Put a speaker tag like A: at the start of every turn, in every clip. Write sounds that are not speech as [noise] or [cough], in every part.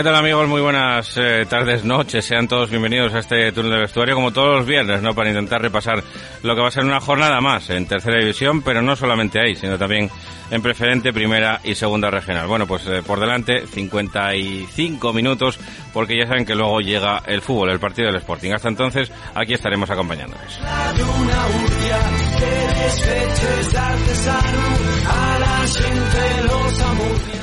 A: ¿Qué tal amigos? Muy buenas eh, tardes, noches. Sean todos bienvenidos a este túnel de vestuario como todos los viernes, ¿no? Para intentar repasar lo que va a ser una jornada más en tercera división, pero no solamente ahí, sino también en preferente, primera y segunda regional. Bueno, pues eh, por delante 55 minutos porque ya saben que luego llega el fútbol, el partido del Sporting. Hasta entonces, aquí estaremos acompañándoles.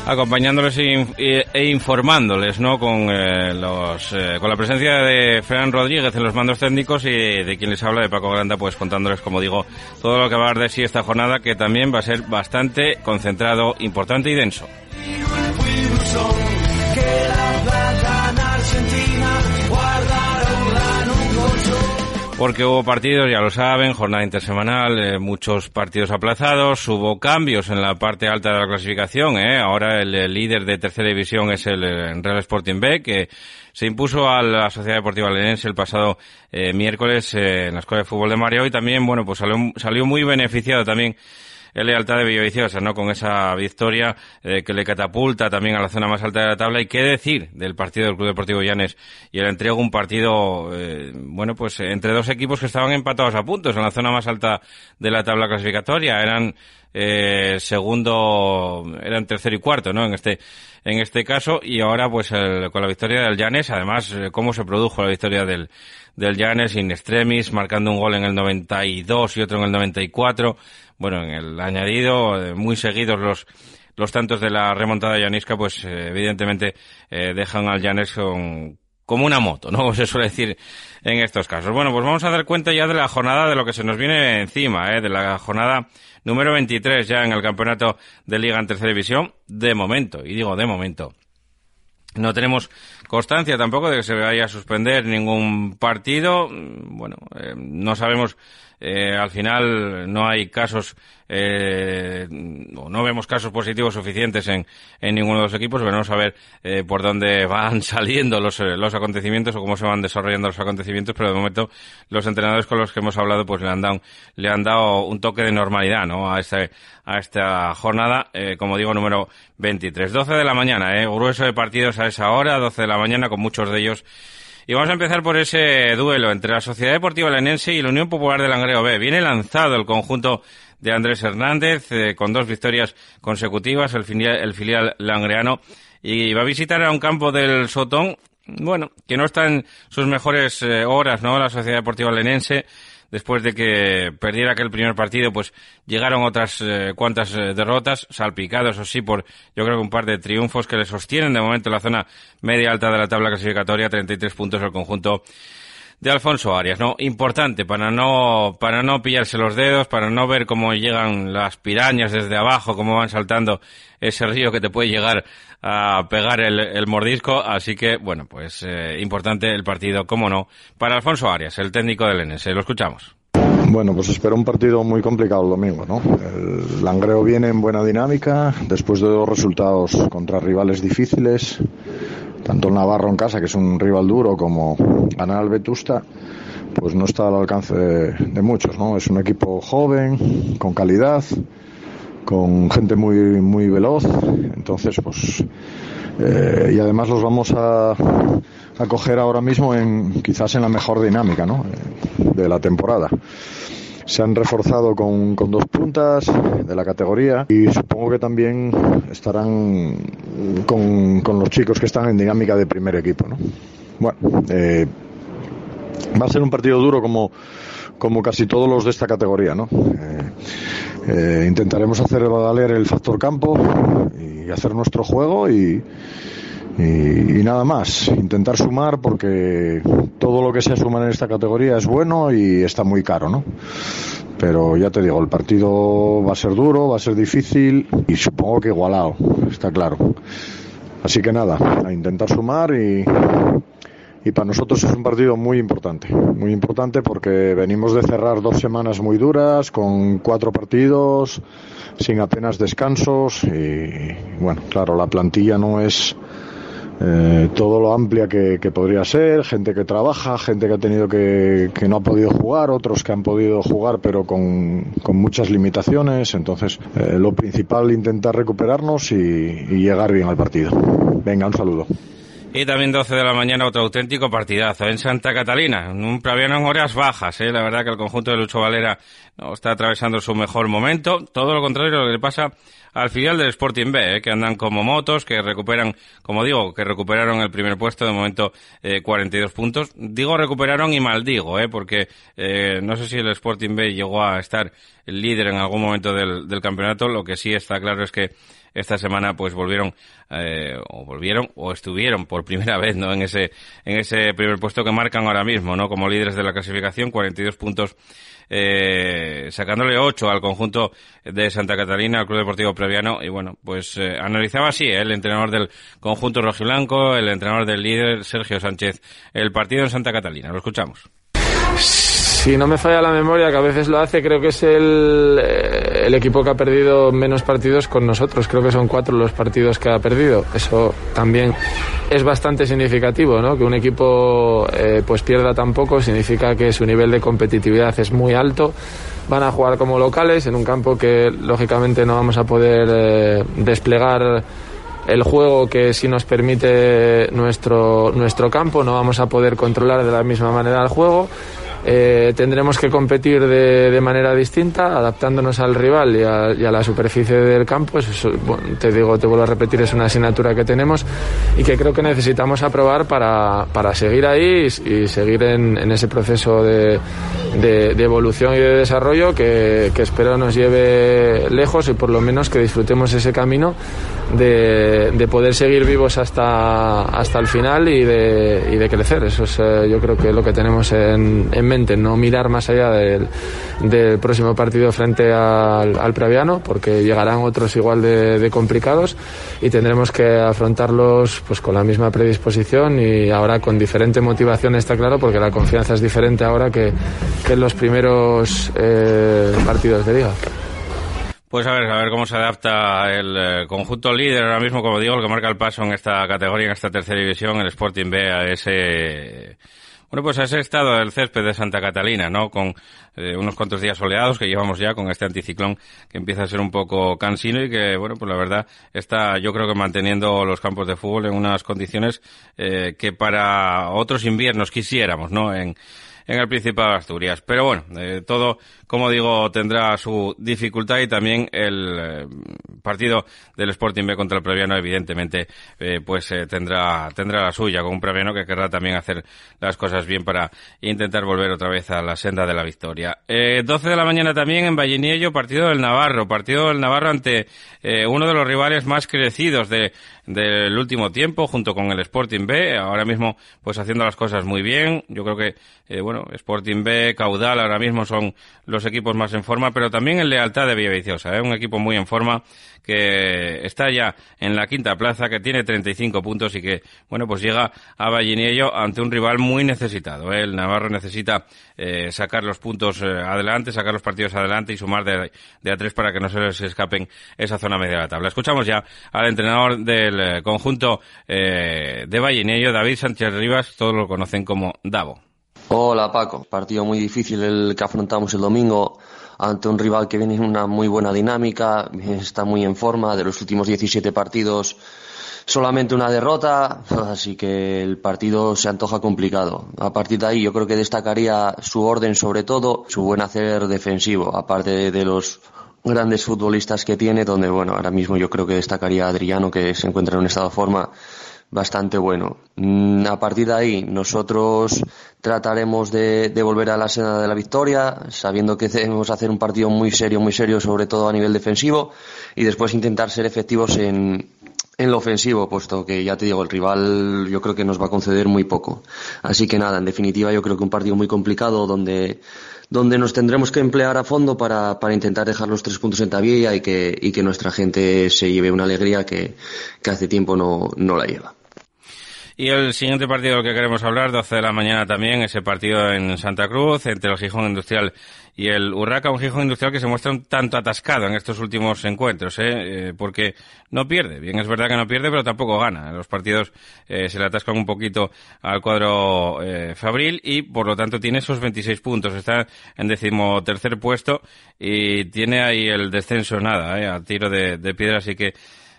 A: Acompañándoles e, informándoles, ¿no? Con eh, los, eh, con la presencia de Fran Rodríguez en los mandos técnicos y de quien les habla de Paco Granda, pues contándoles, como digo, todo lo que va a dar de sí esta jornada, que también va a ser bastante concentrado, importante y denso. Porque hubo partidos, ya lo saben, jornada intersemanal, eh, muchos partidos aplazados, hubo cambios en la parte alta de la clasificación, eh. ahora el, líder de tercera división es el, Real Sporting B, que se impuso a la Sociedad Deportiva Lenense el pasado eh, miércoles en la Escuela de Fútbol de Mario y también, bueno, pues salió, salió muy beneficiado también el lealtad de Villaviciosa, ¿no? Con esa victoria eh, que le catapulta también a la zona más alta de la tabla. Y qué decir del partido del Club Deportivo Llanes y el entrego un partido, eh, bueno, pues entre dos equipos que estaban empatados a puntos en la zona más alta de la tabla clasificatoria. Eran eh, segundo, eran tercero y cuarto, ¿no? En este, en este caso, y ahora pues con la victoria del Llanes, además, eh, cómo se produjo la victoria del, del Llanes in extremis, marcando un gol en el 92 y otro en el 94, bueno, en el añadido, eh, muy seguidos los, los tantos de la remontada llanisca, pues evidentemente dejan al Llanes con, como una moto, ¿no? [laughs] Se suele decir en estos casos. Bueno, pues vamos a dar cuenta ya de la jornada de lo que se nos viene encima, ¿eh? de la jornada número 23 ya en el campeonato de Liga en Tercera División, de momento, y digo de momento. No tenemos constancia tampoco de que se vaya a suspender ningún partido. Bueno, eh, no sabemos eh, al final no hay casos, eh, no vemos casos positivos suficientes en, en ninguno de los equipos. Veremos a ver eh, por dónde [laughs] van saliendo los, eh, los acontecimientos o cómo se van desarrollando los acontecimientos, pero de momento los entrenadores con los que hemos hablado pues le han dado, le han dado un toque de normalidad ¿no? a, este, a esta jornada, eh, como digo, número 23. 12 de la mañana, eh, grueso de partidos a esa hora, 12 de la mañana, con muchos de ellos y vamos a empezar por ese duelo entre la Sociedad Deportiva Lenense y la Unión Popular de Langreo B. Viene lanzado el conjunto de Andrés Hernández eh, con dos victorias consecutivas, el filial, langreano, y va a visitar a un campo del Sotón, bueno, que no está en sus mejores eh, horas, ¿no? La Sociedad Deportiva Lenense después de que perdiera aquel primer partido, pues llegaron otras eh, cuantas eh, derrotas, salpicados o sí por, yo creo que un par de triunfos que le sostienen de momento en la zona media alta de la tabla clasificatoria, 33 puntos el conjunto de Alfonso Arias, ¿no? Importante para no, para no pillarse los dedos, para no ver cómo llegan las pirañas desde abajo, cómo van saltando ese río que te puede llegar a pegar el, mordisco. Así que, bueno, pues eh, importante el partido, cómo no, para Alfonso Arias, el técnico del NS. Lo escuchamos.
B: Bueno, pues espero un partido muy complicado el domingo, ¿no? El Langreo viene en buena dinámica, después de dos resultados contra rivales difíciles, tanto el Navarro en casa, que es un rival duro, como ganar al Vetusta, pues no está al alcance de, muchos, ¿no? Es un equipo joven, con calidad, con gente muy, muy veloz, entonces, pues, eh, y además los vamos a, a coger ahora mismo en, quizás en la mejor dinámica, ¿no? De la temporada se han reforzado con, con, dos puntas de la categoría y supongo que también estarán con, con, los chicos que están en dinámica de primer equipo. ¿no? Bueno, eh, va a ser un partido duro como, como casi todos los de esta categoría. ¿no? Eh, eh, intentaremos hacer valer el factor campo y hacer nuestro juego y y, nada más, intentar sumar porque todo lo que se suma en esta categoría es bueno y está muy caro, ¿no? Pero ya te digo, el partido va a ser duro, va a ser difícil y supongo que igualado, está claro. Así que nada, a intentar sumar y, y para nosotros es un partido muy importante, muy importante porque venimos de cerrar dos semanas muy duras con cuatro partidos sin apenas descansos y bueno, claro, la plantilla no es eh, todo lo amplia que, podría ser, gente que trabaja, gente que ha tenido que, que no ha podido jugar, otros que han podido jugar pero con, con muchas limitaciones. Entonces, eh, lo principal intentar recuperarnos y, y llegar bien al partido. Venga, un saludo.
A: Y también 12 de la mañana otro auténtico partidazo en Santa Catalina, un Praviano en horas bajas, ¿eh? la verdad que el conjunto de Lucho Valera no está atravesando su mejor momento, todo lo contrario lo que le pasa al final del Sporting B, ¿eh? que andan como motos, que recuperan, como digo, que recuperaron el primer puesto, de momento eh, 42 puntos. Digo recuperaron y maldigo, ¿eh? porque eh, no sé si el Sporting B llegó a estar líder en algún momento del, del campeonato, lo que sí está claro es que esta semana pues volvieron eh, o volvieron o estuvieron por primera vez no en ese en ese primer puesto que marcan ahora mismo no como líderes de la clasificación 42 puntos eh, sacándole 8 al conjunto de Santa Catalina, al Club Deportivo Previano, y bueno, pues eh, analizaba así el entrenador del conjunto rojiblanco, el entrenador del líder, Sergio Sánchez, el partido en Santa Catalina. Lo escuchamos.
C: Si no me falla la memoria, que a veces lo hace, creo que es el, eh, el, equipo que ha perdido menos partidos con nosotros. Creo que son cuatro los partidos que ha perdido. Eso también es bastante significativo, ¿no? Que un equipo eh, pues pierda tan poco significa que su nivel de competitividad es muy alto. Van a jugar como locales en un campo que lógicamente no vamos a poder eh, desplegar el juego que sí nos permite nuestro, nuestro campo, no vamos a poder controlar de la misma manera el juego eh, tendremos que competir de, de, manera distinta, adaptándonos al rival y a, la superficie del campo. Eso, bueno, te digo, te vuelvo a repetir, es una asignatura que tenemos y que creo que necesitamos aprobar para, para seguir ahí y, y seguir en, en, ese proceso de, de, evolución y de desarrollo que, que, espero nos lleve lejos y por lo menos que disfrutemos ese camino de, de poder seguir vivos hasta, hasta el final y de, y de crecer. Eso es, eh, yo creo que lo que tenemos en, en mente, no mirar más allá del, del próximo partido frente al, al, Praviano, porque llegarán otros igual de, de, complicados y tendremos que afrontarlos pues con la misma predisposición y ahora con diferente motivación, está claro, porque la confianza es diferente ahora que, que en los primeros eh, partidos de liga.
A: Pues a ver, a ver cómo se adapta el eh, conjunto líder ahora mismo, como digo, el que marca el paso en esta categoría, en esta tercera división, el Sporting B, a ese bueno, pues ese estado del césped de Santa Catalina, ¿no? Con eh, unos cuantos días soleados que llevamos ya con este anticiclón que empieza a ser un poco cansino y que, bueno, pues la verdad está, yo creo que manteniendo los campos de fútbol en unas condiciones eh, que para otros inviernos quisiéramos, ¿no? En, en el Principado de Asturias. Pero bueno, eh, todo, como digo, tendrá su dificultad y también el eh, partido del Sporting B contra el Previano, evidentemente, eh, pues eh, tendrá, tendrá la suya con un Previano que querrá también hacer las cosas bien para intentar volver otra vez a la senda de la victoria. 12 de la mañana también en Valliniello, partido del Navarro, partido del Navarro ante uno de los rivales más crecidos de del último tiempo junto con el Sporting B, ahora mismo pues haciendo las cosas muy bien. Yo creo que, eh, bueno, Sporting B, Caudal ahora mismo son los equipos más en forma, pero también en lealtad de Villaviciosa, ¿eh? un equipo muy en forma que está ya en la quinta plaza, que tiene 35 puntos y que, bueno, pues llega a Vallinello ante un rival muy necesitado. ¿eh? El Navarro necesita eh, sacar los puntos eh, adelante, sacar los partidos adelante y sumar de, de, a tres para que no se les escapen esa zona media de la tabla. Escuchamos ya al entrenador del conjunto de Vallinello, David Sánchez Rivas, todos lo conocen como Davo.
D: Hola Paco, partido muy difícil el que afrontamos el domingo ante un rival que viene en una muy buena dinámica, está muy en forma, de los últimos 17 partidos solamente una derrota, así que el partido se antoja complicado. A partir de ahí yo creo que destacaría su orden sobre todo, su buen hacer defensivo, aparte de los grandes futbolistas que tiene, donde bueno, ahora mismo yo creo que destacaría a Adriano que se encuentra en un estado de forma bastante bueno. Mm, a partir de ahí, nosotros trataremos de, de, volver a la senda de la victoria, sabiendo que debemos hacer un partido muy serio, muy serio, sobre todo a nivel defensivo, y después intentar ser efectivos en, en lo ofensivo, puesto que ya te digo, el rival yo creo que nos va a conceder muy poco. Así que nada, en definitiva yo creo que un partido muy complicado donde, donde nos tendremos que emplear a fondo para, para intentar dejar los tres puntos en tablilla y que, y que nuestra gente se lleve una alegría que, que hace tiempo no, no la lleva.
A: Y el siguiente partido del que queremos hablar, 12 de la mañana también, ese partido en Santa Cruz, entre el Gijón Industrial y el Urraca, un Gijón Industrial que se muestra un tanto atascado en estos últimos encuentros, ¿eh? eh porque no pierde. Bien, es verdad que no pierde, pero tampoco gana. Los partidos eh, se le atascan un poquito al cuadro eh, Fabril y, por lo tanto, tiene esos 26 puntos. Está en decimotercer puesto y tiene ahí el descenso nada, ¿eh? a tiro de, de piedra, así que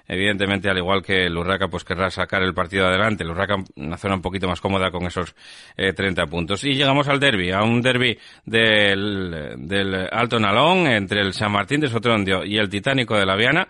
A: evidentemente, al igual que el Urraca, pues querrá sacar el partido adelante. El Urraca, una zona un poquito más cómoda con esos eh, 30 puntos. Y llegamos al derby, a un derby del, del Alto Nalón entre el San Martín de Sotrondio y el Titánico de la Viana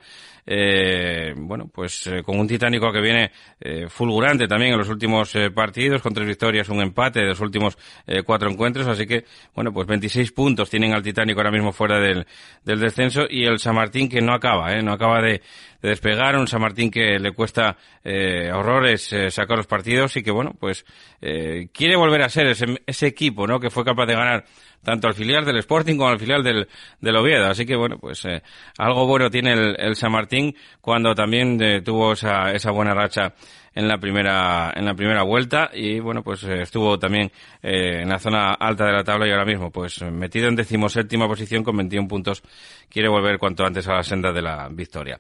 A: eh, bueno, pues eh, con un Titánico que viene eh, fulgurante también en los últimos eh, partidos, con tres victorias, un empate de los últimos eh, cuatro encuentros, así que, bueno, pues 26 puntos tienen al Titánico ahora mismo fuera del, del descenso y el San Martín que no acaba, ¿eh? no acaba de, de despegar, un San Martín que le cuesta horrores sacar los partidos y que, bueno, pues quiere volver a ser ese, ese equipo, ¿no? Que fue capaz de ganar tanto al filial del Sporting como al filial del, del Oviedo. Así que, bueno, pues eh, algo bueno tiene el, el, San Martín cuando también eh, tuvo esa, esa buena racha en la primera en la primera vuelta y bueno pues eh, estuvo también eh, en la zona alta de la tabla y ahora mismo pues metido en decimoséptima posición con 21 puntos quiere volver cuanto antes a la senda de la victoria.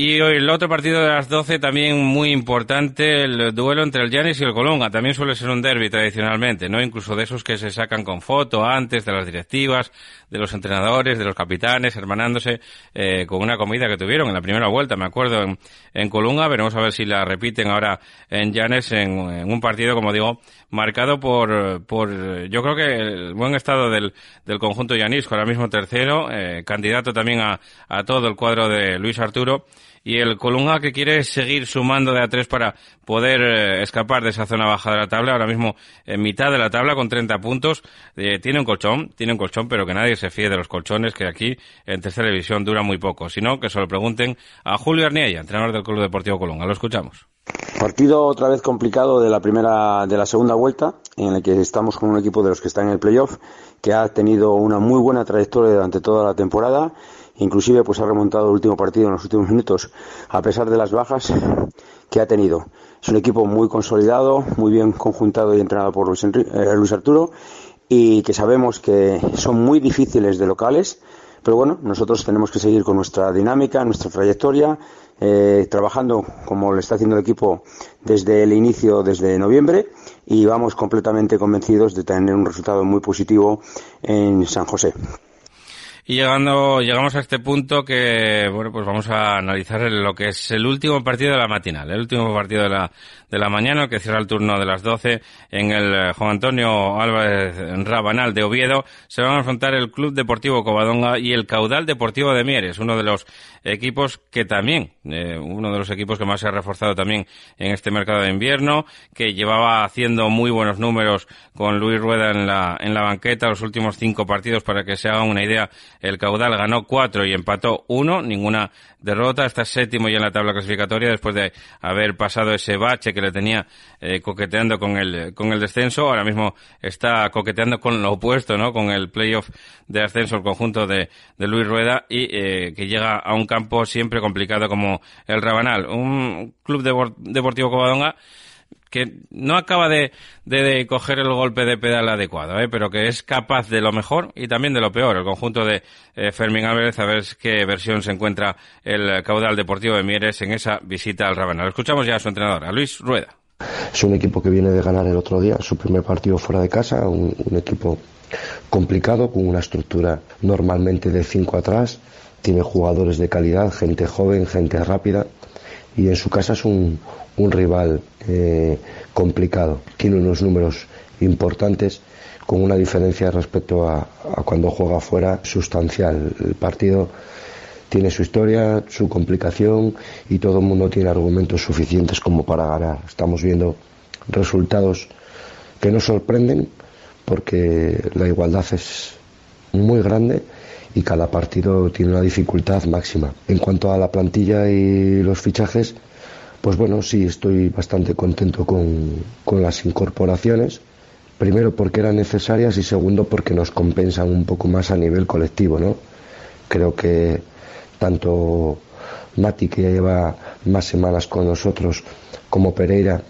A: Y hoy el otro partido de las 12 también muy importante, el duelo entre el Llanes y el Colunga. También suele ser un derby tradicionalmente, ¿no? Incluso de esos que se sacan con foto antes, de las directivas, de los entrenadores, de los capitanes, hermanándose eh, con una comida que tuvieron en la primera vuelta, me acuerdo, en, en Colunga. Veremos a ver si la repiten ahora en Llanes en, un partido, como digo, marcado por, por yo creo que el buen estado del, del conjunto llanisco, ahora mismo tercero, eh, candidato también a, a todo el cuadro de Luis Arturo y el Colunga que quiere seguir sumando de a tres para poder eh, escapar de esa zona baja de la tabla, ahora mismo en mitad de la tabla con 30 puntos, eh, tiene un colchón, tiene un colchón, pero que nadie se fíe de los colchones que aquí en tercera división dura muy poco, sino que se lo pregunten a Julio Arniella, entrenador del Club Deportivo Colunga. Lo escuchamos.
E: Partido otra vez complicado de la primera, de la segunda vuelta, en el que estamos con un equipo de los que están en el playoff, que ha tenido una muy buena trayectoria durante toda la temporada inclusive pues ha remontado el último partido en los últimos minutos a pesar de las bajas que ha tenido. Es un equipo muy consolidado, muy bien conjuntado y entrenado por Luis, eh, Luis Arturo y que sabemos que son muy difíciles de locales, pero bueno, nosotros tenemos que seguir con nuestra dinámica, nuestra trayectoria, eh, trabajando como lo está haciendo el equipo desde el inicio, desde noviembre, y vamos completamente convencidos de tener un resultado muy positivo en San José.
A: Y llegando, llegamos a este punto que, bueno, pues vamos a analizar lo que es el último partido de la matinal, el último partido de la, de la mañana, que cierra el turno de las 12 en el Juan Antonio Álvarez Rabanal de Oviedo. Se van a enfrentar el Club Deportivo Covadonga y el Caudal Deportivo de Mieres, uno de los equipos que también, eh, uno de los equipos que más se ha reforzado también en este mercado de invierno, que llevaba haciendo muy buenos números con Luis Rueda en la, en la banqueta los últimos cinco partidos para que se hagan una idea el caudal ganó cuatro y empató uno, ninguna derrota, está séptimo ya en la tabla clasificatoria después de haber pasado ese bache que le tenía eh, coqueteando con el, con el descenso, ahora mismo está coqueteando con lo opuesto, ¿no? Con el playoff de ascenso, el conjunto de, de Luis Rueda y eh, que llega a un campo siempre complicado como el Rabanal, un club deportivo Covadonga que no acaba de, de, coger el golpe de pedal adecuado, ¿eh? pero que es capaz de lo mejor y también de lo peor. El conjunto de eh, Fermín Álvarez, a ver qué versión se encuentra el caudal deportivo de Mieres en esa visita al Rabanal. Escuchamos ya a su entrenador, a Luis Rueda.
F: Es un equipo que viene de ganar el otro día, su primer partido fuera de casa, un, equipo complicado, con una estructura normalmente de cinco atrás, tiene jugadores de calidad, gente joven, gente rápida, y en su casa es un, rival eh, complicado. Tiene unos números importantes con una diferencia respecto a, cuando juega fuera sustancial. El partido tiene su historia, su complicación y todo el mundo tiene argumentos suficientes como para ganar. Estamos viendo resultados que nos sorprenden porque la igualdad es muy grande y cada partido tiene una dificultad máxima. En cuanto a la plantilla y los fichajes, pues bueno, sí, estoy bastante contento con, con las incorporaciones. Primero porque eran necesarias y segundo porque nos compensan un poco más a nivel colectivo, ¿no? Creo que tanto Mati, que ya lleva más semanas con nosotros, como Pereira,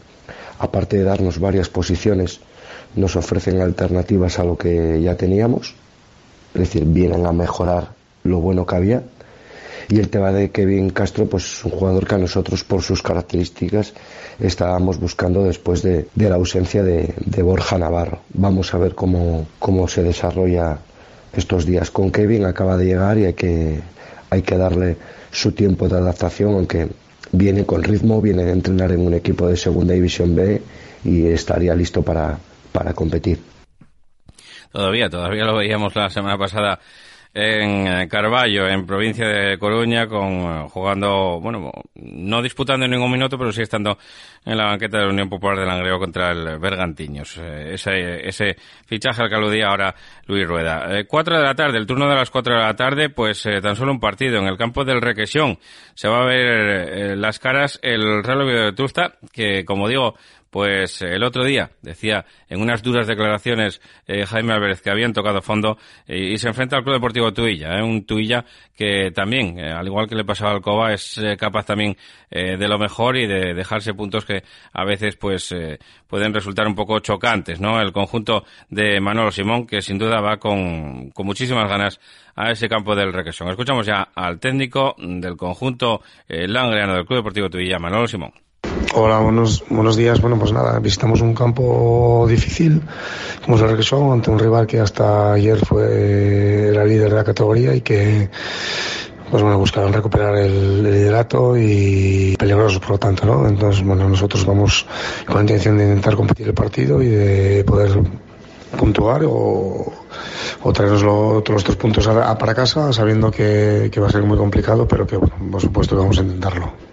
F: aparte de darnos varias posiciones, nos ofrecen alternativas a lo que ya teníamos, es decir, vienen a mejorar lo bueno que había y el tema de Kevin Castro, pues es un jugador que a nosotros, por sus características, estábamos buscando después de, la ausencia de, Borja Navarro. Vamos a ver cómo, cómo se desarrolla estos días con Kevin. Acaba de llegar y hay que, hay que darle su tiempo de adaptación, aunque viene con ritmo, viene de entrenar en un equipo de Segunda División B y estaría listo para, para competir.
A: Todavía, todavía lo veíamos la semana pasada en eh, Carballo, en provincia de Coruña, con eh, jugando, bueno, no disputando ningún minuto, pero sí estando en la banqueta de la Unión Popular de Langreo contra el Bergantiños. Eh, ese, ese fichaje al que aludía ahora Luis Rueda. cuatro de la tarde, el turno de las cuatro de la tarde, pues tan solo un partido en el campo del Requesión. Se va a ver las caras el Real de Tusta, que como digo, pues el otro día decía en unas duras declaraciones eh, Jaime Álvarez que habían tocado fondo y se enfrenta al Club Deportivo Tuilla, eh, un Tuilla que también, eh, al igual que le pasaba al Coba, es capaz también de lo mejor y de dejarse puntos que a veces pues pueden resultar un poco chocantes, ¿no? El conjunto de Manolo Simón que sin duda va con, con muchísimas ganas a ese campo del Requesón. Escuchamos ya al técnico del conjunto langreano del Club Deportivo Tuilla, Manolo Simón.
G: Hola, buenos, buenos días. Bueno, pues nada, visitamos un campo difícil, como es el ante un rival que hasta ayer fue la líder de la categoría y que pues bueno, buscaron recuperar el, liderato y peligrosos por lo tanto, ¿no? Entonces, bueno, nosotros vamos con la intención de intentar competir el partido y de poder puntuar o, o traernos los tres puntos para casa, sabiendo que, que va a ser muy complicado, pero que, bueno, por supuesto, vamos a intentarlo.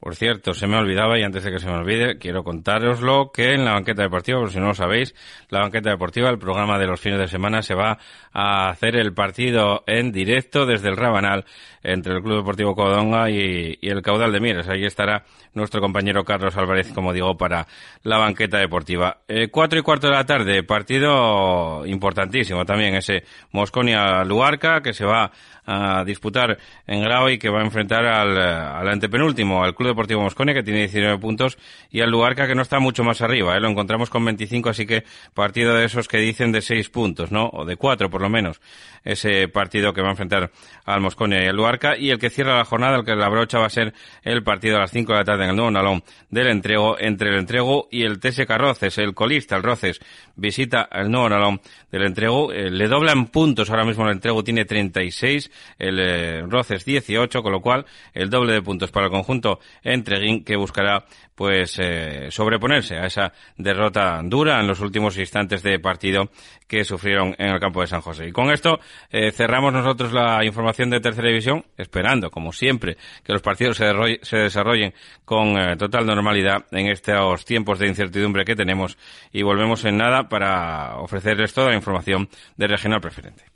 A: Por cierto, se me olvidaba y antes de que se me olvide, quiero contaroslo que en la banqueta deportiva, por si no lo sabéis, la banqueta deportiva, el programa de los fines de semana, se va a hacer el partido en directo desde el Rabanal entre el Club Deportivo Codonga y, el Caudal de Mieres. Ahí estará nuestro compañero Carlos Álvarez, como digo, para la banqueta deportiva. Eh, cuatro y cuarto de la tarde, partido importantísimo también, ese Mosconia-Luarca, que se va a disputar en grado y que va a enfrentar al, al, antepenúltimo, al Club Deportivo Mosconia, que tiene 19 puntos, y al Luarca, que no está mucho más arriba. ¿eh? Lo encontramos con 25, así que partido de esos que dicen de 6 puntos, ¿no? O de 4 por lo menos. Ese partido que va a enfrentar al Mosconia y al Luarca. Y el que cierra la jornada, el que la brocha va a ser el partido a las 5 de la tarde en el nuevo Nalón del entrego entre el entrego y el TSK Roces, el colista, el Roces, visita el nuevo Nalón del entrego. Eh, le doblan puntos ahora mismo el entrego, tiene 36 el eh, Roces 18, con lo cual el doble de puntos para el conjunto Entreguín que buscará pues eh, sobreponerse a esa derrota dura en los últimos instantes de partido que sufrieron en el campo de San José. Y con esto eh, cerramos nosotros la información de tercera división, esperando, como siempre, que los partidos se, desarrollen con eh, total normalidad en estos tiempos de incertidumbre que tenemos y volvemos en nada para ofrecerles toda la información de regional preferente.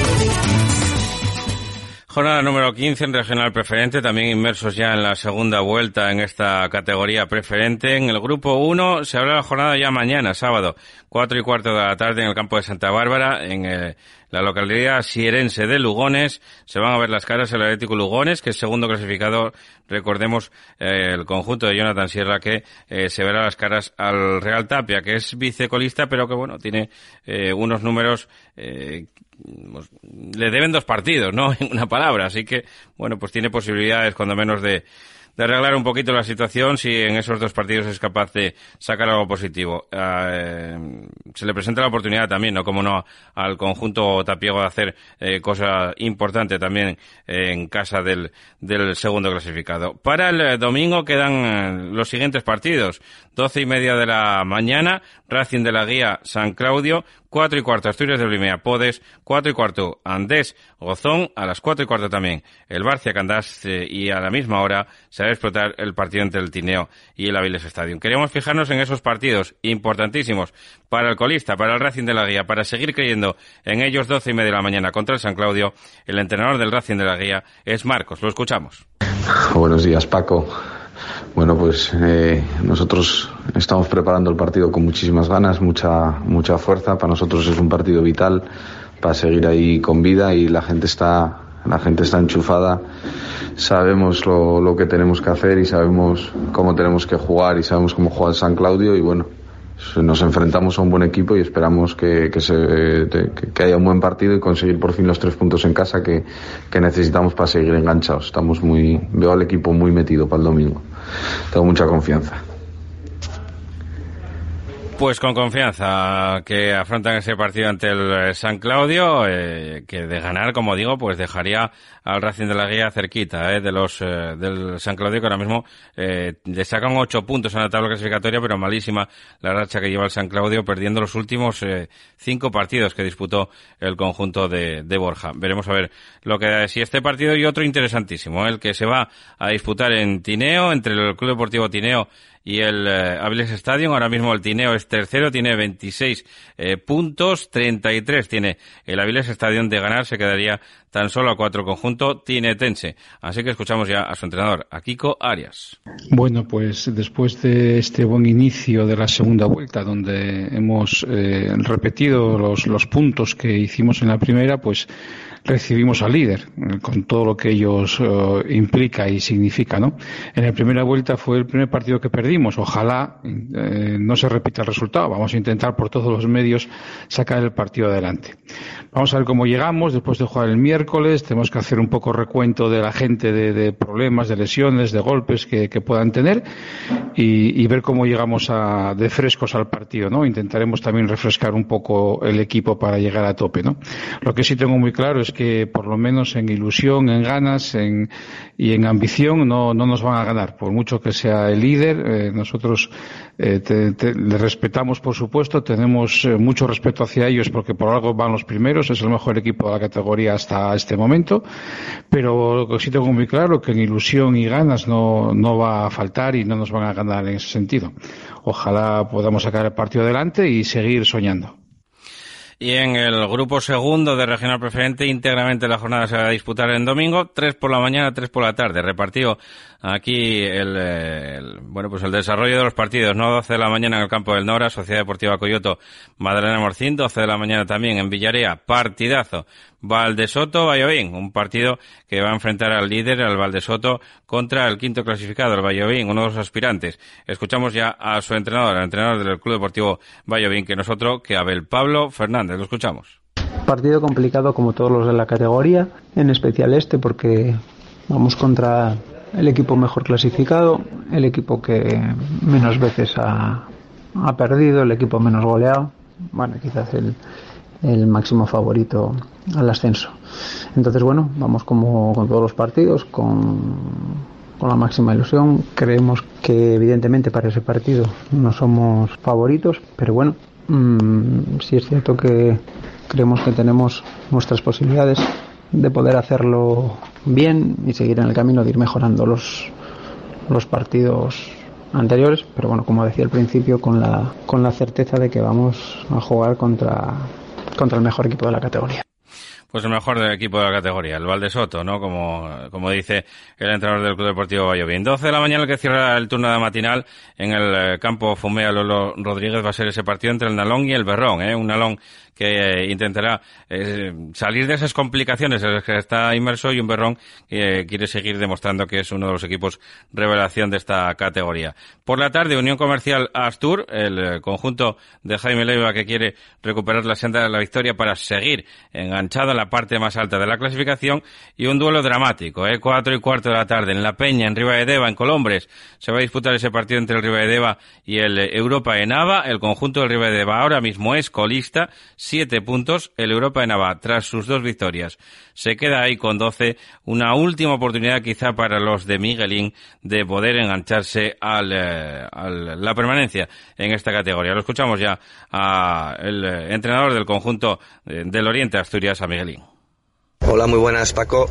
A: Jornada número 15 en regional preferente, también inmersos ya en la segunda vuelta en esta categoría preferente. En el grupo 1 se abre la jornada ya mañana, sábado, 4 y cuarto de la tarde en el campo de Santa Bárbara, en eh, la localidad sierense de Lugones. Se van a ver las caras el Atlético Lugones, que es segundo clasificado, recordemos, eh, el conjunto de Jonathan Sierra, que eh, se verá las caras al Real Tapia, que es vicecolista, pero que bueno, tiene unos números le deben dos partidos, ¿no? [laughs] En una palabra. Así que, bueno, pues tiene posibilidades, cuando menos, de, de arreglar un poquito la situación si en esos dos partidos es capaz de sacar algo positivo. Eh, se le presenta la oportunidad también, ¿no? Como no, al conjunto tapiego de hacer eh, cosa importante también en casa del, del segundo clasificado. Para el eh, domingo quedan los siguientes partidos. Doce y media de la mañana, Racing de la Guía San Claudio, cuatro y cuarto Asturias de Blimea Podes, cuatro y cuarto Andés Gozón, a las cuatro y cuarto también el Barcia Candás y a la misma hora se va a explotar el partido entre el Tineo y el Aviles Stadium. Queremos fijarnos en esos partidos importantísimos para el colista, para el Racing de la Guía, para seguir creyendo en ellos doce y media de la mañana contra el San Claudio. El entrenador del Racing de la Guía es Marcos. Lo escuchamos.
H: Buenos días, Paco. Bueno, pues eh, nosotros estamos preparando el partido con muchísimas ganas, mucha, mucha fuerza. Para nosotros es un partido vital para seguir ahí con vida y la gente está, la gente está enchufada. Sabemos lo, lo que tenemos que hacer y sabemos cómo tenemos que jugar y sabemos cómo juega el San Claudio y bueno, nos enfrentamos a un buen equipo y esperamos que, se, que, haya un buen partido y conseguir por fin los tres puntos en casa que, que, necesitamos para seguir enganchados. Estamos muy, veo al equipo muy metido para el domingo. Tengo mucha confianza.
A: Pues con confianza que afrontan ese partido ante el eh, San Claudio, eh, que de ganar, como digo, pues dejaría al Racing de la Guía cerquita eh, de los eh, del San Claudio, que ahora mismo eh, le sacan ocho puntos en la tabla clasificatoria, pero malísima la racha que lleva el San Claudio, perdiendo los últimos cinco partidos que disputó el conjunto de, de, Borja. Veremos a ver lo que sí este partido y otro interesantísimo, el que se va a disputar en Tineo, entre el Club Deportivo Tineo y el Aviles Stadium. Ahora mismo el Tineo es tercero, tiene 26 eh, puntos, 33 tiene el Aviles Stadium de ganar, se quedaría tan solo a cuatro conjunto tinetense. Así que escuchamos ya a su entrenador, a Kiko Arias.
I: Bueno, pues después de este buen inicio de la segunda vuelta, donde hemos eh, repetido los puntos que hicimos en la primera, pues recibimos al líder, eh, con todo lo que ellos eh, implica y significa, ¿no? En la primera vuelta fue el primer partido que perdimos. Ojalá eh, no se repita el resultado. Vamos a intentar por todos los medios sacar el partido adelante. Vamos a ver cómo llegamos después de jugar el miércoles. Tenemos que hacer un poco recuento de la gente de, problemas, de lesiones, de golpes que, puedan tener y, ver cómo llegamos a, de frescos al partido, ¿no? Intentaremos también refrescar un poco el equipo para llegar a tope, ¿no? Lo que sí tengo muy claro es que por lo menos en ilusión, en ganas y en ambición no, no nos van a ganar. Por mucho que sea el líder, eh, nosotros eh, le respetamos, por supuesto, tenemos eh, mucho respeto hacia ellos porque por algo van los primeros, es el mejor equipo de la categoría hasta este momento, pero lo que sí tengo muy claro que en ilusión y ganas no, no va a faltar y no nos van a ganar en ese sentido. Ojalá podamos sacar el partido adelante y seguir soñando.
A: Y en el grupo segundo de regional preferente, íntegramente la jornada se va a disputar en domingo, tres por la mañana, tres por la tarde. Repartido aquí el, bueno, pues el desarrollo de los partidos, ¿no? 12 de la mañana en el campo del Nora, Sociedad Deportiva Coyoto, Madalena Morcín, 12 de la mañana también en Villarea, partidazo. Valdesoto Vallovín, un partido que va a enfrentar al líder, al Valdesoto, contra el quinto clasificado, el Vallovín, uno de los aspirantes. Escuchamos ya a su entrenador, al entrenador del Club Deportivo Vallovín, que nosotros, que Abel Pablo Fernández. Lo escuchamos.
J: Partido complicado como todos los de la categoría, en especial este porque vamos contra el equipo mejor clasificado, el equipo que menos veces ha, ha perdido, el equipo menos goleado, bueno, quizás el, el máximo favorito al ascenso. Entonces, bueno, vamos como con todos los partidos, con, con la máxima ilusión. Creemos que evidentemente para ese partido no somos favoritos, pero bueno, mmm, sí es cierto que creemos que tenemos nuestras posibilidades de poder hacerlo bien y seguir en el camino de ir mejorando los, los partidos anteriores, pero bueno, como decía al principio, con la, con la certeza de que vamos a jugar contra, contra el mejor equipo de la categoría.
A: Pues el mejor equipo de la categoría, el Valdesoto, ¿no? Como, como dice el entrenador del Club Deportivo Vallovín. 12 de la mañana que cierra el turno de matinal en el eh, campo Fumea Lolo Rodríguez va a ser ese partido entre el Nalón y el Berrón, ¿eh? Un Nalón que intentará eh, salir de esas complicaciones en las que está inmerso y un Berrón que quiere seguir demostrando que es uno de los equipos revelación de esta categoría. Por la tarde, Unión Comercial Astur, el eh, conjunto de Jaime Leiva que quiere recuperar la senda de la victoria para seguir enganchado en la parte más alta de la clasificación y un duelo dramático, ¿eh? cuatro y cuarto de la tarde en La Peña, en Riva de Deva, en Colombres. Se va a disputar ese partido entre el Riva de Deva y el Europa Enava. El conjunto del Riva de Deva ahora mismo es colista, siete puntos. El Europa Nava, tras sus dos victorias, se queda ahí con doce. Una última oportunidad quizá para los de Miguelín de poder engancharse al, eh, la permanencia en esta categoría. Lo escuchamos ya al eh, entrenador del conjunto eh, del Oriente Asturias, a Miguelín.
K: Hola, muy buenas Paco.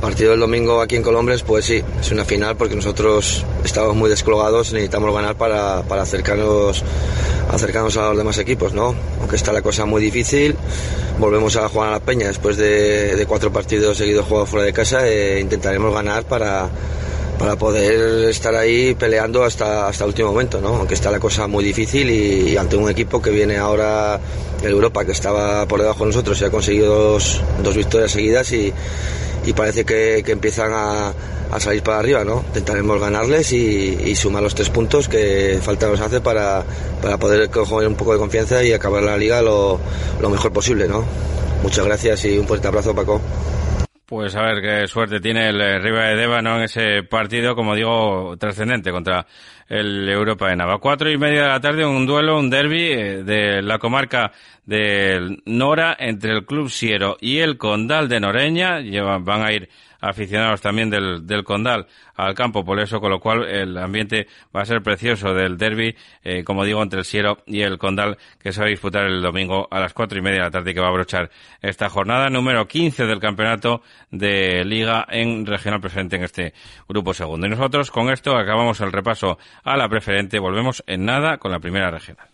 K: Partido del domingo aquí en Colombres, pues sí, es una final porque nosotros estamos muy descolgados necesitamos ganar para, para acercarnos, acercarnos a los demás equipos, ¿no? Aunque está la cosa muy difícil, volvemos a jugar a la Peña después de, cuatro partidos seguidos jugados fuera de casa e intentaremos ganar para, para poder estar ahí peleando hasta, hasta el último momento, ¿no? Aunque está la cosa muy difícil y, ante un equipo que viene ahora de Europa, que estaba por debajo de nosotros y ha conseguido dos, dos victorias seguidas y, y parece que, que empiezan a, a, salir para arriba, ¿no? Intentaremos ganarles y, y, sumar los tres puntos que falta nos hace para, para poder coger un poco de confianza y acabar la liga lo, lo mejor posible, ¿no? Muchas gracias y un fuerte abrazo, Paco.
A: Pues a ver qué suerte tiene el eh, Riva de Deva ¿no? en ese partido, como digo, trascendente contra el Europa de Nava. Cuatro y media de la tarde, un duelo, un derby eh, de la comarca del Nora entre el Club Siero y el Condal de Noreña. Llevan, van a ir aficionados también del, del Condal al campo por eso, con lo cual el ambiente va a ser precioso del derby, eh, como digo, entre el Siero y el Condal, que se va a disputar el domingo a las cuatro y media de la tarde que va a abrochar esta jornada número 15 del campeonato de Liga en regional presente en este grupo segundo. Y nosotros con esto acabamos el repaso a la preferente. Volvemos en nada con la primera regional.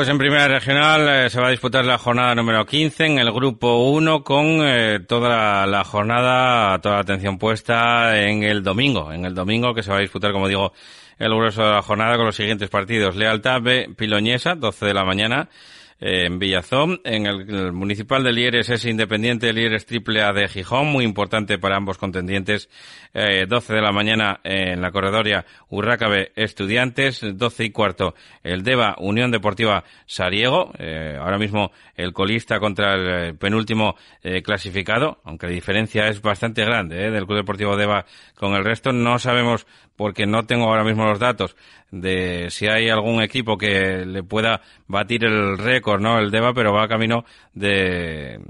A: Pues en primera regional eh, se va a disputar la jornada número 15 en el grupo 1 con eh, toda la, la, jornada, toda la atención puesta en el domingo. En el domingo que se va a disputar, como digo, el grueso de la jornada con los siguientes partidos. Lealtad B Piloñesa, 12 de la mañana en Villazón. En el, municipal de Lieres es Independiente Lieres Triple A de Gijón, muy importante para ambos contendientes. Eh, 12 de la mañana en la corredoria Urrácabe Estudiantes, 12 y cuarto el Deva Unión Deportiva Sariego, eh, ahora mismo el colista contra el penúltimo eh, clasificado, aunque la diferencia es bastante grande eh, del Club Deportivo Deva con el resto. No sabemos porque no tengo ahora mismo los datos de si hay algún equipo que le pueda batir el récord, ¿no? El DEVA, pero va camino de,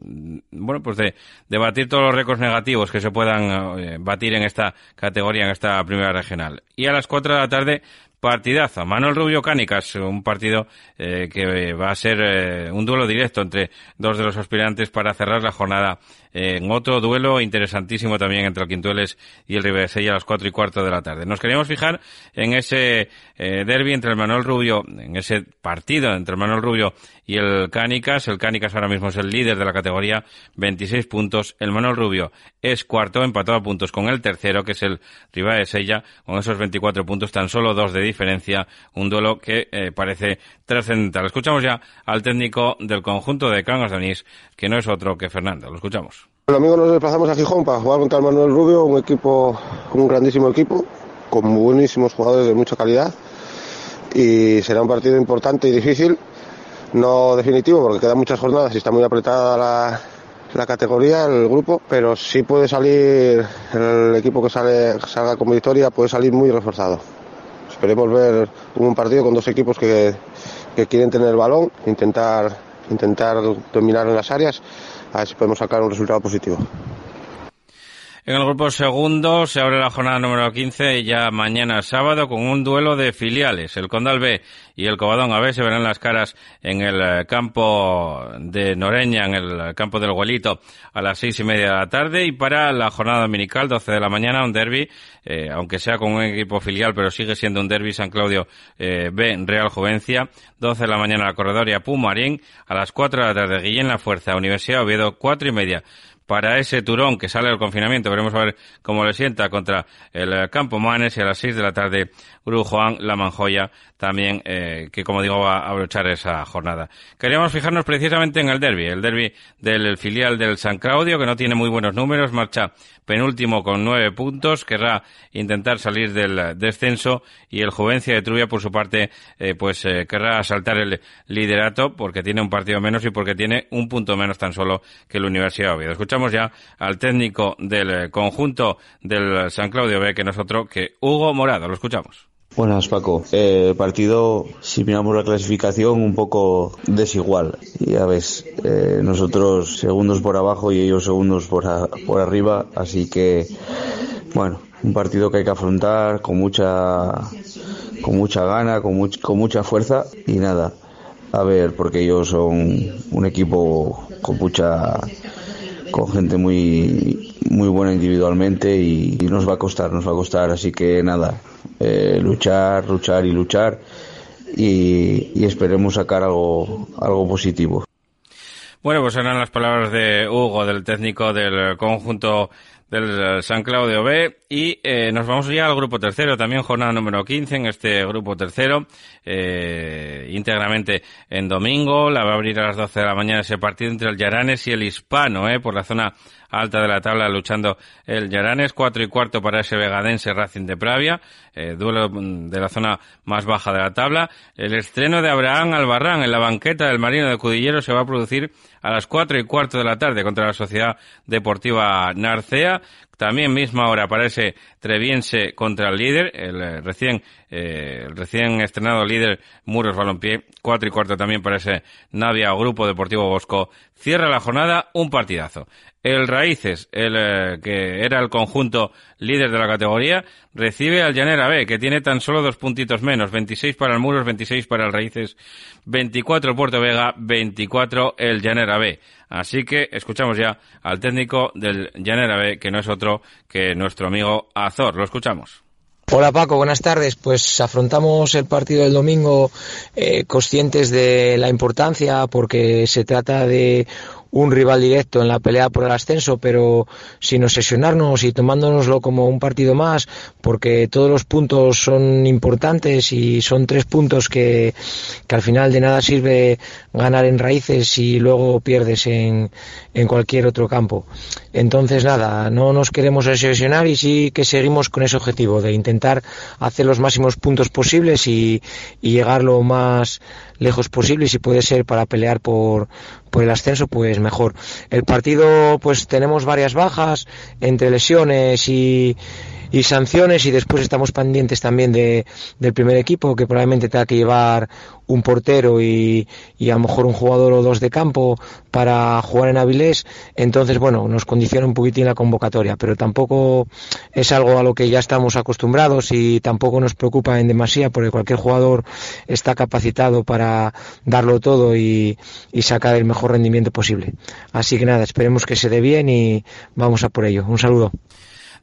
A: bueno, pues de, de batir todos los récords negativos que se puedan eh, batir en esta categoría, en esta primera regional. Y a las cuatro de la tarde, partidazo. Manuel Rubio Cánicas, un partido eh, que va a ser eh, un duelo directo entre dos de los aspirantes para cerrar la jornada en otro duelo interesantísimo también entre el Quintueles y el Ribesella a las cuatro y cuarto de la tarde. Nos queríamos fijar en ese eh, derby entre el Manuel Rubio, en ese partido entre el Manuel Rubio y el Cánicas. El Cánicas ahora mismo es el líder de la categoría, 26 puntos. El Manuel Rubio es cuarto, empatado a puntos con el tercero, que es el Ribesella, con esos 24 puntos, tan solo dos de diferencia. Un duelo que eh, parece trascendental. Escuchamos ya al técnico del conjunto de Cangas de que no es otro que Fernando. Lo escuchamos.
L: El domingo nos desplazamos a Gijón para jugar contra el Manuel Rubio, un equipo, un grandísimo equipo, con buenísimos jugadores de mucha calidad. Y será un partido importante y difícil, no definitivo porque quedan muchas jornadas y está muy apretada la, la categoría, el grupo, pero sí puede salir, el equipo que sale, salga con victoria puede salir muy reforzado. Esperemos ver un partido con dos equipos que, que quieren tener el balón, intentar, intentar dominar en las áreas a ver si podemos sacar un resultado positivo.
A: En el grupo segundo se abre la jornada número 15 ya mañana sábado con un duelo de filiales. El Condal B y el Covadonga B se verán las caras en el campo de Noreña, en el campo del Guelito, a las seis y media de la tarde. Y para la jornada dominical, 12 de la mañana, un derby, eh, aunque sea con un equipo filial, pero sigue siendo un derby San Claudio eh, B, Real Juvencia. 12 de la mañana la corredoria Pumarín, a las 4 de la tarde Guillén La Fuerza, Universidad Oviedo, cuatro y media para ese Turón que sale del confinamiento. Veremos a ver cómo le sienta contra el Campo Manes y a las 6 de la tarde Juan La Manjoya también, eh, que como digo va a abrochar esa jornada. Queríamos fijarnos precisamente en el derby, el derby del filial del San Claudio, que no tiene muy buenos números, marcha penúltimo con nueve puntos, querrá intentar salir del descenso y el Juvencia de Trubia, por su parte, eh, pues eh, querrá asaltar el liderato porque tiene un partido menos y porque tiene un punto menos tan solo que la Universidad de Oviedo. Escuchamos ya al técnico del conjunto del San Claudio B, que nosotros, que Hugo Morado. Lo escuchamos.
M: Buenas Paco, eh, partido si miramos la clasificación un poco desigual, ya ves, eh, nosotros segundos por abajo y ellos segundos por, por arriba, así que bueno, un partido que hay que afrontar con mucha con mucha gana, con, con mucha fuerza y nada, a ver, porque ellos son un equipo con mucha con gente muy muy buena individualmente y, nos va a costar, nos va a costar, así que nada, eh, luchar, luchar y luchar y, esperemos sacar algo, algo positivo.
A: Bueno, pues eran las palabras de Hugo, del técnico del conjunto del San Claudio B. Y eh, nos vamos ya al grupo tercero, también jornada número 15 en este grupo tercero, eh, íntegramente en domingo, la va a abrir a las 12 de la mañana ese partido entre el Yaranes y el Hispano, eh, por la zona alta de la tabla luchando el Yaranes, cuatro y cuarto para ese Vegadense Racing de Pravia, eh, duelo de la zona más baja de la tabla. El estreno de Abraham Albarrán en la banqueta del Marino de Cudillero se va a producir a las cuatro y cuarto de la tarde contra la Sociedad Deportiva Narcea. También misma hora aparece Treviense contra el líder, el eh, recién, eh, el recién estrenado líder Muros Balompié. Cuatro y cuarto también para ese Navia Grupo Deportivo Bosco. Cierra la jornada un partidazo. El Raíces, el eh, que era el conjunto líder de la categoría, recibe al Llanera B, que tiene tan solo dos puntitos menos, 26 para el Muros, 26 para el Raíces, 24 el Puerto Vega, 24 el Llanera B. Así que escuchamos ya al técnico del Llanera B, que no es otro que nuestro amigo Azor. Lo escuchamos.
N: Hola Paco, buenas tardes. Pues afrontamos el partido del domingo eh, conscientes de la importancia porque se trata de un rival directo en la pelea por el ascenso, pero sin obsesionarnos y tomándonoslo como un partido más, porque todos los puntos son importantes y son tres puntos que, que al final de nada sirve ganar en raíces y luego pierdes en, en cualquier otro campo. Entonces, nada, no nos queremos obsesionar y sí que seguimos con ese objetivo de intentar hacer los máximos puntos posibles y, y llegar lo más lejos posible si puede ser para pelear por, por el ascenso, pues mejor. El partido, pues tenemos varias bajas entre lesiones y, y sanciones y después estamos pendientes también de, del primer equipo que probablemente tenga que llevar un portero y, y, a lo mejor un jugador o dos de campo para jugar en Avilés. Entonces bueno nos condiciona un poquitín la convocatoria pero tampoco es algo a lo que ya estamos acostumbrados y tampoco nos preocupa en demasía porque cualquier jugador está capacitado para darlo todo y, y sacar el mejor rendimiento posible. Así que nada esperemos que se dé bien y vamos a por ello. Un saludo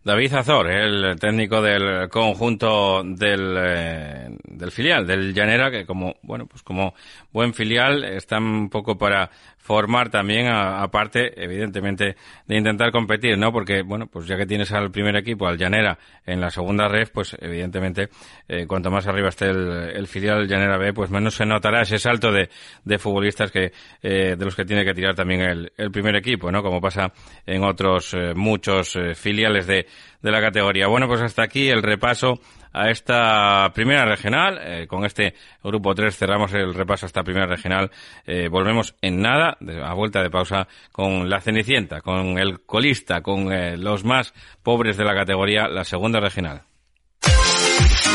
A: David Azor, el técnico del conjunto del, eh, del filial, del Llanera, que como, bueno, pues como buen filial está un poco para formar también, aparte, evidentemente, de intentar competir, ¿no? Porque, bueno, pues ya que tienes al primer equipo, al Llanera, en la segunda red, pues evidentemente, eh, cuanto más arriba esté el, filial Llanera B, pues menos se notará ese salto de, de futbolistas que, eh, de los que tiene que tirar también el, el primer equipo, ¿no? Como pasa en otros eh, muchos filiales de, de la categoría. Bueno, pues hasta aquí el repaso a esta primera regional. Eh, con este grupo 3 cerramos el repaso a esta primera regional. Eh, volvemos en nada, a vuelta de pausa, con la Cenicienta, con el colista, con eh, los más pobres de la categoría, la segunda regional.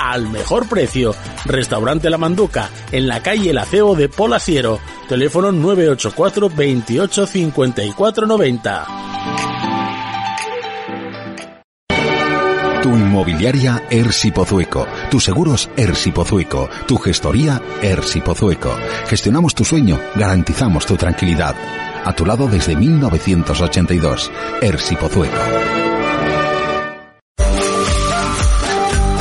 O: al mejor precio. Restaurante La Manduca, en la calle El Aceo de Polasiero. Teléfono 984 28 54 90.
P: Tu inmobiliaria Ersi Pozueco, tus seguros Ersi Pozueco, tu gestoría Ersi Pozueco. Gestionamos tu sueño, garantizamos tu tranquilidad. A tu lado desde 1982, Ersi Pozueco.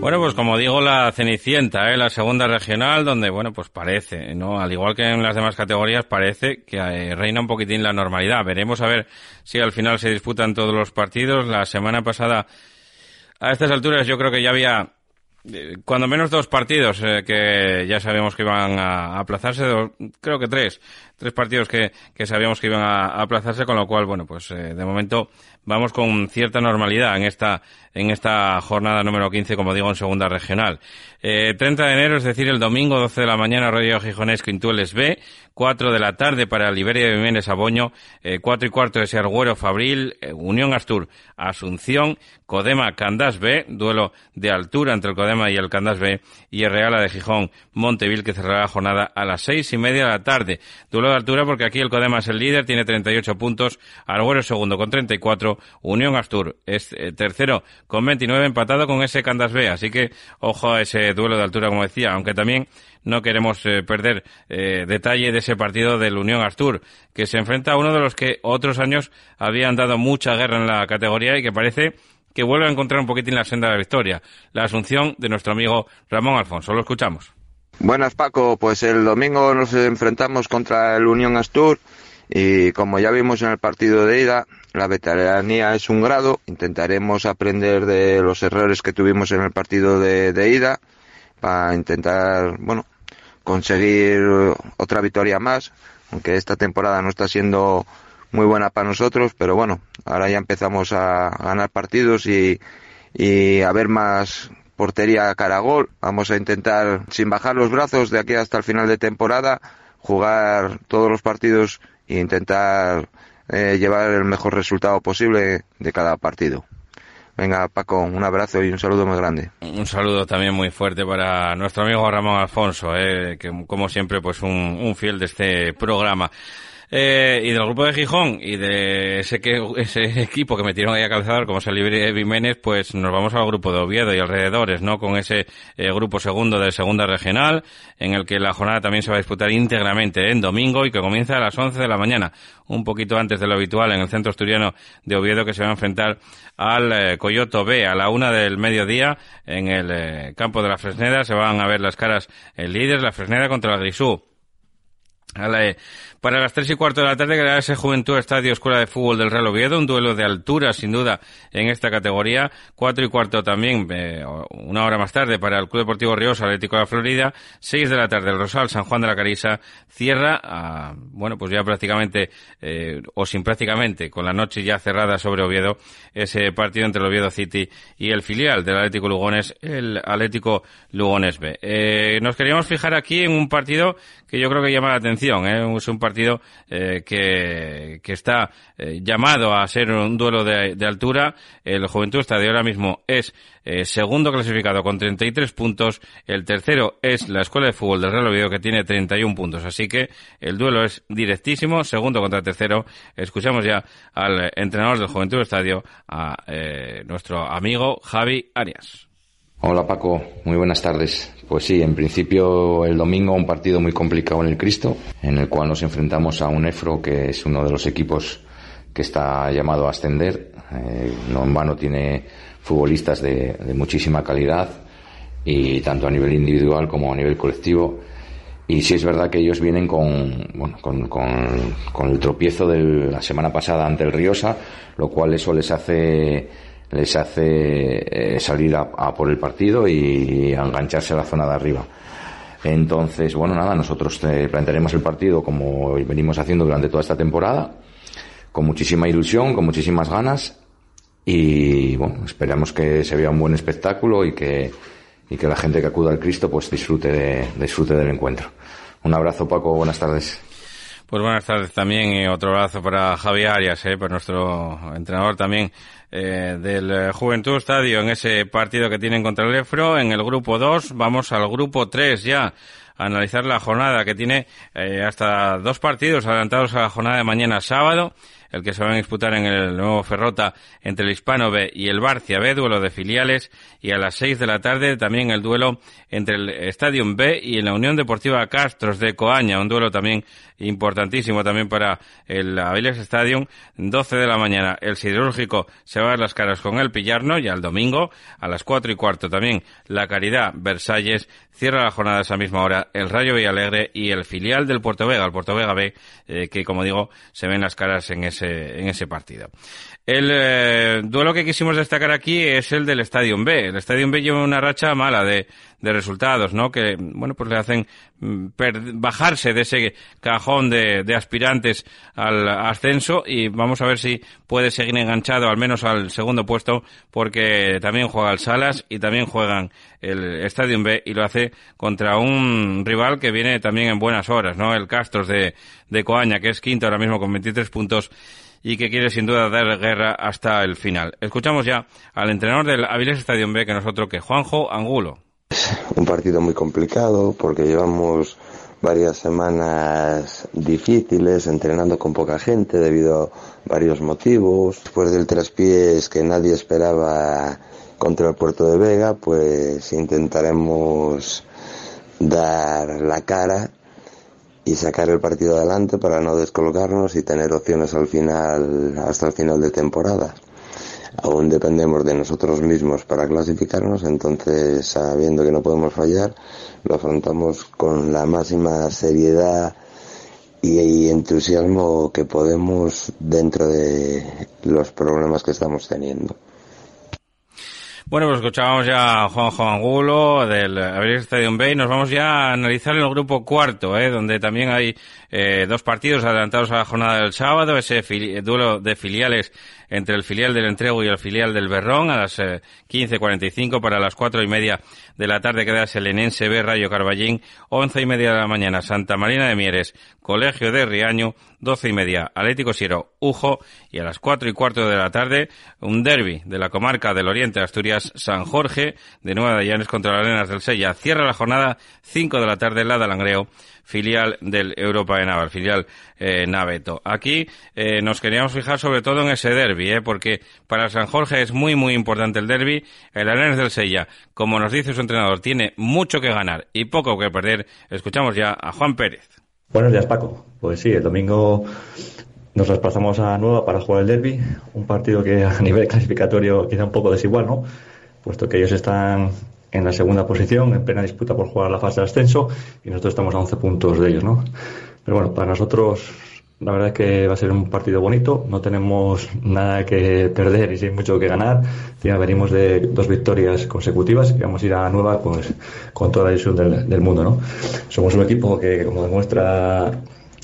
A: Bueno, pues como digo, la Cenicienta, ¿eh? la segunda regional, donde, bueno, pues parece, ¿no? Al igual que en las demás categorías, parece que eh, reina un poquitín la normalidad. Veremos a ver si al final se disputan todos los partidos. La semana pasada, a estas alturas, yo creo que ya había, eh, cuando menos dos partidos eh, que ya sabíamos que iban a, aplazarse, creo que tres, tres partidos que, que sabíamos que iban a, aplazarse, con lo cual, bueno, pues de momento vamos con cierta normalidad en esta en esta jornada número 15, como digo, en segunda regional. Eh, 30 de enero, es decir, el domingo, 12 de la mañana, Rodrigo Gijonés, Quintueles B, 4 de la tarde para Liberia de Jiménez Aboño, eh, 4 y cuarto de Sergüero Fabril, eh, Unión Astur, Asunción, Codema Candás B, duelo de altura entre el Codema y el Candás B, y el Reala de Gijón, Montevil, que cerrará la jornada a las seis y media de la tarde. Duelo de altura porque aquí el Codema es el líder, tiene 38 puntos, Arguero segundo con 34, Unión Astur es eh, tercero con 29 empatado con ese Candas B. Así que ojo a ese duelo de altura, como decía, aunque también no queremos eh, perder eh, detalle de ese partido del Unión Astur, que se enfrenta a uno de los que otros años habían dado mucha guerra en la categoría y que parece que vuelve a encontrar un poquitín la senda de la victoria. La asunción de nuestro amigo Ramón Alfonso. Lo escuchamos.
Q: Buenas Paco, pues el domingo nos enfrentamos contra el Unión Astur y como ya vimos en el partido de ida, la veteranía es un grado. Intentaremos aprender de los errores que tuvimos en el partido de, de ida para intentar, bueno, conseguir otra victoria más. Aunque esta temporada no está siendo muy buena para nosotros, pero bueno, ahora ya empezamos a ganar partidos y, y a ver más portería cara a gol. Vamos a intentar, sin bajar los brazos de aquí hasta el final de temporada, jugar todos los partidos e intentar eh, llevar el mejor resultado posible de cada partido. Venga, Paco, un abrazo y un saludo muy grande.
A: Un saludo también muy fuerte para nuestro amigo Ramón Alfonso, eh, que como siempre, pues un, un fiel de este programa. Eh, y del grupo de Gijón y de ese, que, ese equipo que metieron ahí a calzador como es el Libre Jiménez, pues nos vamos al grupo de Oviedo y alrededores, ¿no? Con ese eh, grupo segundo de segunda regional, en el que la jornada también se va a disputar íntegramente en domingo y que comienza a las 11 de la mañana, un poquito antes de lo habitual en el centro asturiano de Oviedo que se va a enfrentar al eh, Coyoto B a la una del mediodía en el eh, campo de la Fresneda. Se van a ver las caras el líder, la Fresneda contra la Grisú para las tres y cuarto de la tarde ese Juventud Estadio Escuela de Fútbol del Real Oviedo, un duelo de altura sin duda en esta categoría. Cuatro y cuarto también, eh, una hora más tarde para el Club Deportivo Ríos Atlético de la Florida. Seis de la tarde el Rosal San Juan de la Carisa cierra, bueno pues ya prácticamente, eh, o sin prácticamente, con la noche ya cerrada sobre Oviedo, ese partido entre el Oviedo City y el filial del Atlético Lugones, el Atlético Lugones B. Eh, nos queríamos fijar aquí en un partido que yo creo que llama la atención. ¿eh? Es un eh, que, que, está eh, llamado a ser un duelo de, de, altura. El Juventud Estadio ahora mismo es eh, segundo clasificado con 33 puntos. El tercero es la Escuela de Fútbol del Real Oviedo que tiene 31 puntos. Así que el duelo es directísimo, segundo contra tercero. Escuchamos ya al entrenador del Juventud Estadio, a nuestro amigo Javi Arias.
H: Hola Paco, muy buenas tardes. Pues sí, en principio el domingo un partido muy complicado en el Cristo, en el cual nos enfrentamos a un EFRO que es uno de los equipos que está llamado a ascender. Eh, no en vano tiene futbolistas de, muchísima calidad y tanto a nivel individual como a nivel colectivo. Y sí es verdad que ellos vienen con, bueno, con, con, con el tropiezo de la semana pasada ante el Riosa, lo cual eso les hace les hace eh, salir a, por el partido y a engancharse a la zona de arriba. Entonces, bueno, nada, nosotros eh, plantearemos el partido como venimos haciendo durante toda esta temporada, con muchísima ilusión, con muchísimas ganas y bueno, esperamos que se vea un buen espectáculo y que, y que la gente que acuda al Cristo pues disfrute, de, disfrute del encuentro. Un abrazo Paco, buenas tardes.
A: Pues buenas tardes también y otro abrazo para Javi Arias, eh, para nuestro entrenador también eh, del eh, Juventud Estadio en ese partido que tienen contra el EFRO. En el grupo 2 vamos al grupo 3 ya analizar la jornada que tiene eh, hasta dos partidos adelantados a la jornada de mañana sábado. El que se van a disputar en el nuevo Ferrota entre el Hispano B y el Barcia B, duelo de filiales, y a las seis de la tarde también el duelo entre el Stadium B y la Unión Deportiva Castros de Coaña, un duelo también importantísimo también para el Aviles Stadium, 12 de la mañana el Siderúrgico se va a dar las caras con el Pillarno. Y al domingo a las cuatro y cuarto también la Caridad Versalles cierra la jornada a esa misma hora el Rayo Villalegre y el filial del Puerto Vega, el Puerto Vega B, eh, que como digo se ven las caras en ese en ese partido. El eh, duelo que quisimos destacar aquí es el del Stadium B. El Stadium B lleva una racha mala de, de resultados, ¿no? Que, bueno, pues le hacen mm, bajarse de ese cajón de, de, aspirantes al ascenso y vamos a ver si puede seguir enganchado al menos al segundo puesto porque también juega el Salas y también juegan el Stadium B y lo hace contra un rival que viene también en buenas horas, ¿no? El Castros de, de Coaña, que es quinto ahora mismo con 23 puntos y que quiere sin duda dar guerra hasta el final. Escuchamos ya al entrenador del Avilés Stadium B que nosotros que Juanjo Angulo.
R: Un partido muy complicado porque llevamos varias semanas difíciles entrenando con poca gente debido a varios motivos. Después del traspiés que nadie esperaba contra el puerto de Vega, pues intentaremos dar la cara y sacar el partido adelante para no descolgarnos y tener opciones al final, hasta el final de temporada. Aún dependemos de nosotros mismos para clasificarnos, entonces sabiendo que no podemos fallar, lo afrontamos con la máxima seriedad y entusiasmo que podemos dentro de los problemas que estamos teniendo.
A: Bueno, pues escuchábamos ya a Juanjo Angulo del Average Stadium Bay. Nos vamos ya a analizar el grupo cuarto, ¿eh? donde también hay eh, dos partidos adelantados a la jornada del sábado, ese duelo de filiales entre el filial del Entrego y el filial del Berrón a las 15.45 eh, para las cuatro y media de la tarde queda Selenense B Rayo Carballín, once y media de la mañana Santa Marina de Mieres, Colegio de Riaño, doce y media Atlético Siero, Ujo y a las cuatro y cuarto de la tarde un derby de la comarca del Oriente de Asturias, San Jorge, de Nueva de Llanes contra las Arenas del Sella. Cierra la jornada cinco de la tarde la de Langreo filial del Europa de Naval, filial eh, Naveto. Aquí eh, nos queríamos fijar sobre todo en ese derby, eh, porque para San Jorge es muy muy importante el derby. El Arenas del Sella, como nos dice su entrenador, tiene mucho que ganar y poco que perder. Escuchamos ya a Juan Pérez.
S: Buenos días, Paco. Pues sí, el domingo nos desplazamos a Nueva para jugar el derby, un partido que a [laughs] nivel clasificatorio queda un poco desigual, ¿no? Puesto que ellos están en la segunda posición, en plena disputa por jugar la fase de ascenso, y nosotros estamos a 11 puntos de ellos, ¿no? Pero bueno, para nosotros la verdad es que va a ser un partido bonito, no tenemos nada que perder y sin mucho que ganar. Ya venimos de dos victorias consecutivas y vamos a ir a nueva pues, con toda la ilusión del, mundo. ¿no? Somos un equipo que, como demuestra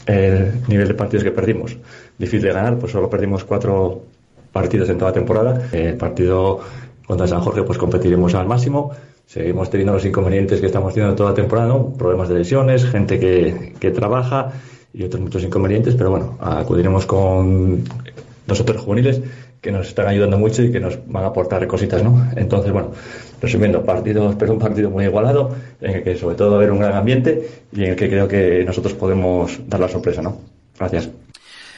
S: el nivel de partidos que perdimos, difícil de ganar, pues solo perdimos cuatro partidos en toda la temporada. El partido contra San Jorge pues competiremos al máximo. Seguimos teniendo los inconvenientes que estamos teniendo toda la temporada, problemas de lesiones, gente que, que trabaja y otros muchos inconvenientes, pero bueno, acudiremos con nosotros juveniles que nos están ayudando mucho y que nos van a aportar cositas, ¿no? Entonces, bueno, resumiendo, partido, espero un partido muy igualado, en el que sobre todo va a haber un gran ambiente y en el que creo que nosotros podemos dar la sorpresa, ¿no? Gracias.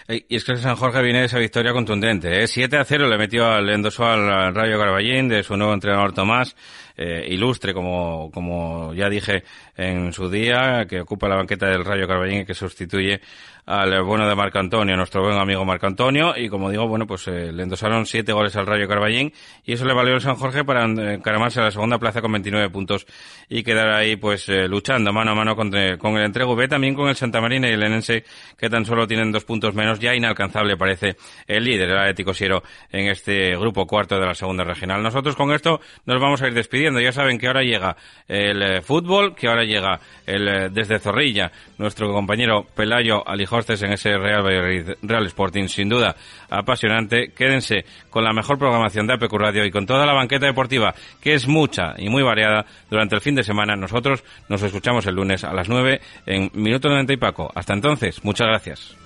A: Y es que San Jorge viene de esa victoria contundente. ¿eh? 7 a 0 le metió al endoso al Rayo Carballín de su nuevo entrenador Tomás eh, ilustre, como, como ya dije en su día, que ocupa la banqueta del Rayo Carballín y que sustituye al bueno de Marco Antonio, nuestro buen amigo Marco Antonio, y como digo, bueno, pues eh, le endosaron siete goles al Rayo Carballín, y eso le valió al San Jorge para encaramarse a la segunda plaza con 29 puntos y quedar ahí, pues, eh, luchando mano a mano con, con el Entrego B, también con el Santa Marina y el Enense, que tan solo tienen dos puntos menos, ya inalcanzable parece el líder, el Atlético Siero, en este grupo cuarto de la segunda regional. Nosotros con esto nos vamos a ir despidiendo, ya saben que ahora llega el eh, fútbol, que ahora llega el desde Zorrilla, nuestro compañero Pelayo En ese Real Real Sporting, sin duda apasionante. Quédense con la mejor programación de APQ Radio y con toda la banqueta deportiva, que es mucha y muy variada durante el fin de semana. Nosotros nos escuchamos el lunes a las 9 en Minuto 90 y Paco. Hasta entonces, muchas gracias.